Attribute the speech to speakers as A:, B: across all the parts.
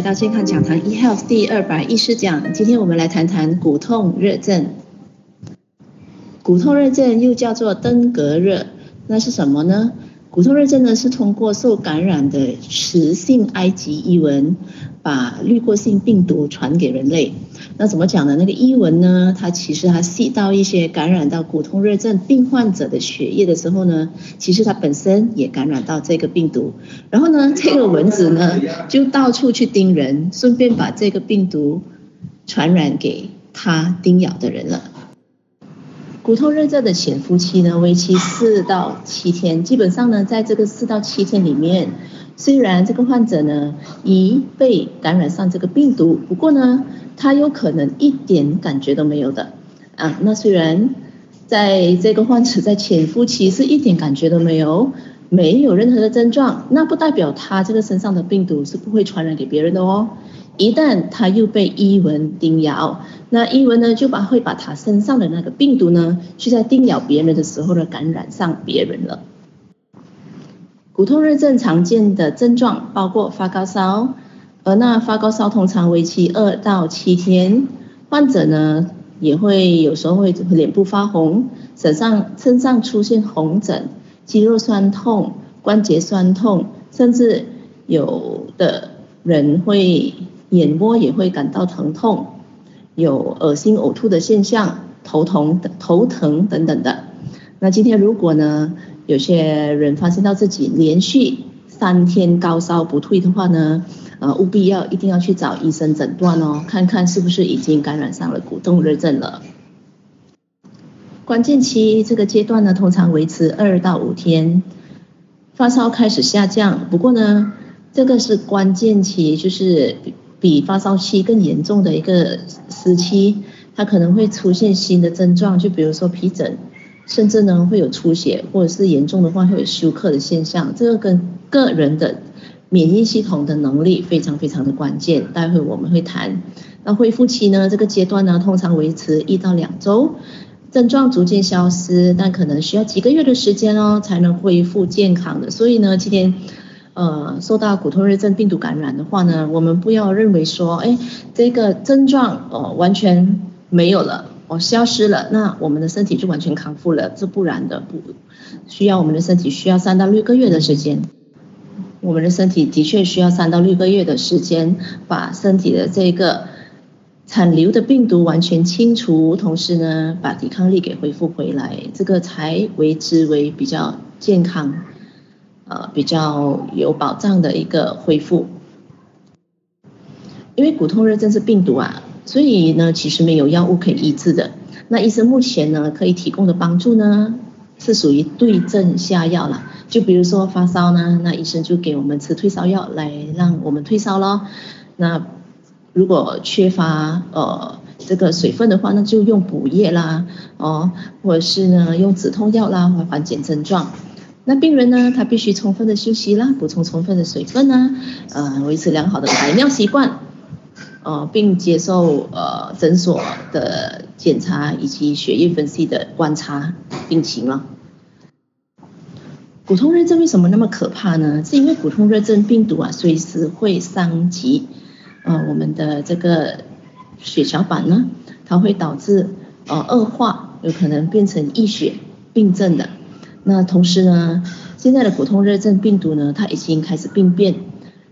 A: 来到健康讲堂 eHealth 第二百一十讲。今天我们来谈谈骨痛热症。骨痛热症又叫做登革热，那是什么呢？骨痛热症呢，是通过受感染的雌性埃及伊蚊，把滤过性病毒传给人类。那怎么讲呢？那个伊蚊呢，它其实它吸到一些感染到骨痛热症病患者的血液的时候呢，其实它本身也感染到这个病毒。然后呢，这个蚊子呢，就到处去叮人，顺便把这个病毒传染给它叮咬的人了。骨痛热症的潜伏期呢，为期四到七天。基本上呢，在这个四到七天里面，虽然这个患者呢已被感染上这个病毒，不过呢，他有可能一点感觉都没有的啊。那虽然在这个患者在潜伏期是一点感觉都没有，没有任何的症状，那不代表他这个身上的病毒是不会传染给别人的哦。一旦他又被伊蚊叮咬，那伊蚊呢就把会把他身上的那个病毒呢，去在叮咬别人的时候呢感染上别人了。骨痛热症常见的症状包括发高烧，而那发高烧通常为期二到七天，患者呢也会有时候会脸部发红，身上身上出现红疹，肌肉酸痛、关节酸痛，甚至有的人会。眼窝也会感到疼痛，有恶心呕吐的现象，头疼头疼等等的。那今天如果呢，有些人发现到自己连续三天高烧不退的话呢，呃，务必要一定要去找医生诊断哦，看看是不是已经感染上了骨痛热症了。关键期这个阶段呢，通常维持二到五天，发烧开始下降。不过呢，这个是关键期，就是。比发烧期更严重的一个时期，它可能会出现新的症状，就比如说皮疹，甚至呢会有出血，或者是严重的话会有休克的现象。这个跟个人的免疫系统的能力非常非常的关键。待会我们会谈。那恢复期呢，这个阶段呢通常维持一到两周，症状逐渐消失，但可能需要几个月的时间哦才能恢复健康的。所以呢，今天。呃，受到骨痛热症病毒感染的话呢，我们不要认为说，哎，这个症状哦完全没有了，哦消失了，那我们的身体就完全康复了，这不然的，不需要我们的身体需要三到六个月的时间，我们的身体的确需要三到六个月的时间，把身体的这个残留的病毒完全清除，同时呢，把抵抗力给恢复回来，这个才为之为比较健康。呃，比较有保障的一个恢复，因为骨痛热症是病毒啊，所以呢，其实没有药物可以医治的。那医生目前呢，可以提供的帮助呢，是属于对症下药了。就比如说发烧呢，那医生就给我们吃退烧药来让我们退烧咯。那如果缺乏呃这个水分的话，那就用补液啦，哦，或者是呢用止痛药啦，来缓解症状。那病人呢，他必须充分的休息啦，补充充分的水分呢，呃，维持良好的排尿习惯，呃，并接受呃诊所的检查以及血液分析的观察病情了。骨痛热症为什么那么可怕呢？是因为骨痛热症病毒啊，随时会伤及呃我们的这个血小板呢，它会导致呃恶化，有可能变成溢血病症的。那同时呢，现在的普通热症病毒呢，它已经开始病变，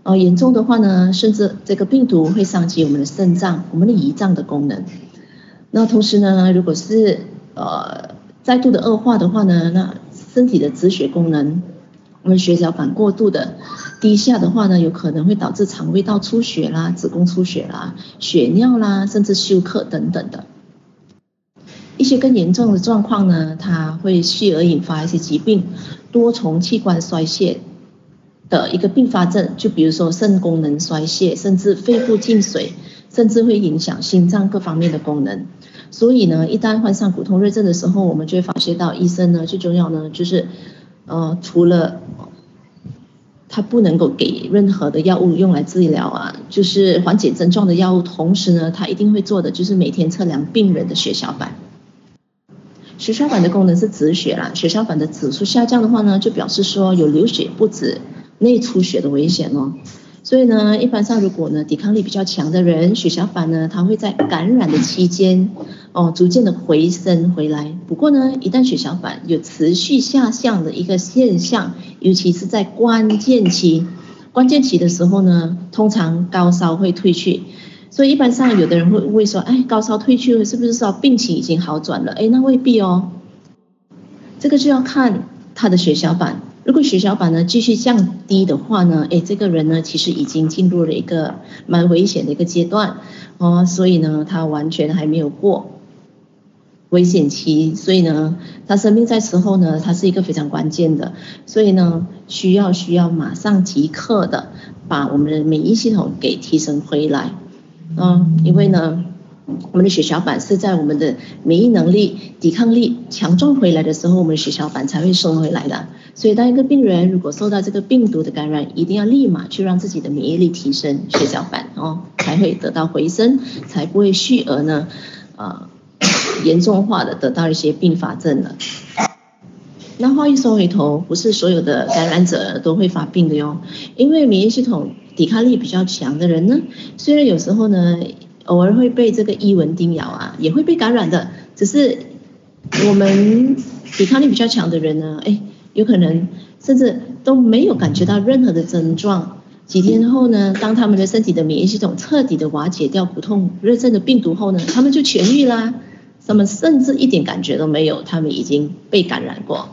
A: 呃，严重的话呢，甚至这个病毒会伤及我们的肾脏、我们的胰脏的功能。那同时呢，如果是呃再度的恶化的话呢，那身体的止血功能，我们血小板过度的低下的话呢，有可能会导致肠胃道出血啦、子宫出血啦、血尿啦，甚至休克等等的。一些更严重的状况呢，它会继而引发一些疾病，多重器官衰竭的一个并发症，就比如说肾功能衰竭，甚至肺部进水，甚至会影响心脏各方面的功能。所以呢，一旦患上骨痛热症的时候，我们就会发觉到医生呢，最重要呢就是，呃，除了他不能够给任何的药物用来治疗啊，就是缓解症状的药物，同时呢，他一定会做的就是每天测量病人的血小板。血小板的功能是止血啦，血小板的指数下降的话呢，就表示说有流血不止、内出血的危险哦。所以呢，一般上如果呢抵抗力比较强的人，血小板呢，它会在感染的期间哦，逐渐的回升回来。不过呢，一旦血小板有持续下降的一个现象，尤其是在关键期，关键期的时候呢，通常高烧会退去。所以一般上有的人会会说，哎，高烧退去了，是不是说病情已经好转了？哎，那未必哦，这个就要看他的血小板。如果血小板呢继续降低的话呢，哎，这个人呢其实已经进入了一个蛮危险的一个阶段哦，所以呢他完全还没有过危险期，所以呢他生命在时候呢，他是一个非常关键的，所以呢需要需要马上即刻的把我们的免疫系统给提升回来，嗯，因为呢。我们的血小板是在我们的免疫能力、抵抗力强壮回来的时候，我们的血小板才会升回来的。所以，当一个病人如果受到这个病毒的感染，一定要立马去让自己的免疫力提升，血小板哦才会得到回升，才不会续而呢，呃，严重化的得到一些并发症了。那话又说回头，不是所有的感染者都会发病的哟，因为免疫系统抵抗力比较强的人呢，虽然有时候呢。偶尔会被这个伊蚊叮咬啊，也会被感染的。只是我们抵抗力比较强的人呢，哎，有可能甚至都没有感觉到任何的症状。几天后呢，当他们的身体的免疫系统彻底的瓦解掉不痛热症的病毒后呢，他们就痊愈啦。他们甚至一点感觉都没有，他们已经被感染过。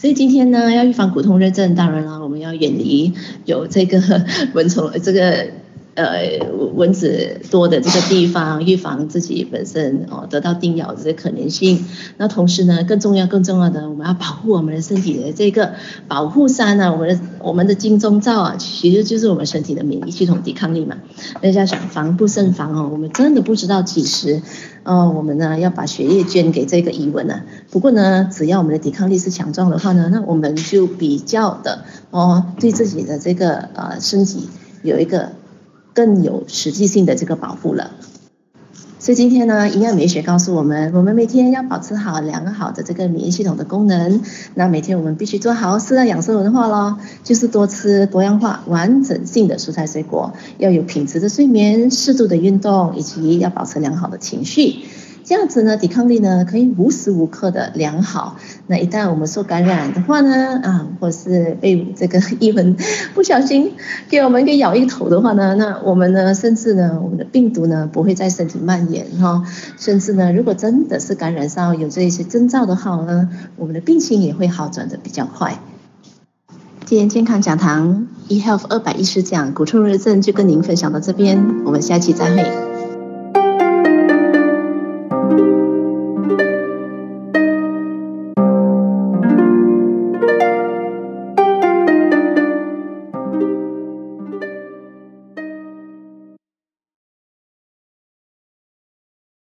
A: 所以今天呢，要预防骨痛热症，当然了，我们要远离有这个 蚊虫这个。呃，蚊子多的这个地方，预防自己本身哦得到叮咬的这个可能性。那同时呢，更重要、更重要的，我们要保护我们的身体的这个保护伞呢，我们的我们的金钟罩啊，其实就是我们身体的免疫系统抵抗力嘛。大家想防不胜防哦，我们真的不知道几时哦，我们呢要把血液捐给这个伊蚊呢。不过呢，只要我们的抵抗力是强壮的话呢，那我们就比较的哦，对自己的这个呃身体有一个。更有实际性的这个保护了，所以今天呢，营养美学告诉我们，我们每天要保持好良好的这个免疫系统的功能。那每天我们必须做好四大养生文化咯，就是多吃多样化、完整性的蔬菜水果，要有品质的睡眠、适度的运动，以及要保持良好的情绪。这样子呢，抵抗力呢可以无时无刻的良好。那一旦我们受感染的话呢，啊，或是被这个伊蚊不小心给我们给咬一口的话呢，那我们呢，甚至呢，我们的病毒呢不会在身体蔓延哈、哦。甚至呢，如果真的是感染上有这些征兆的话呢，我们的病情也会好转的比较快。今天健康讲堂 eHealth 二百一十讲骨痛热症就跟您分享到这边，我们下期再会。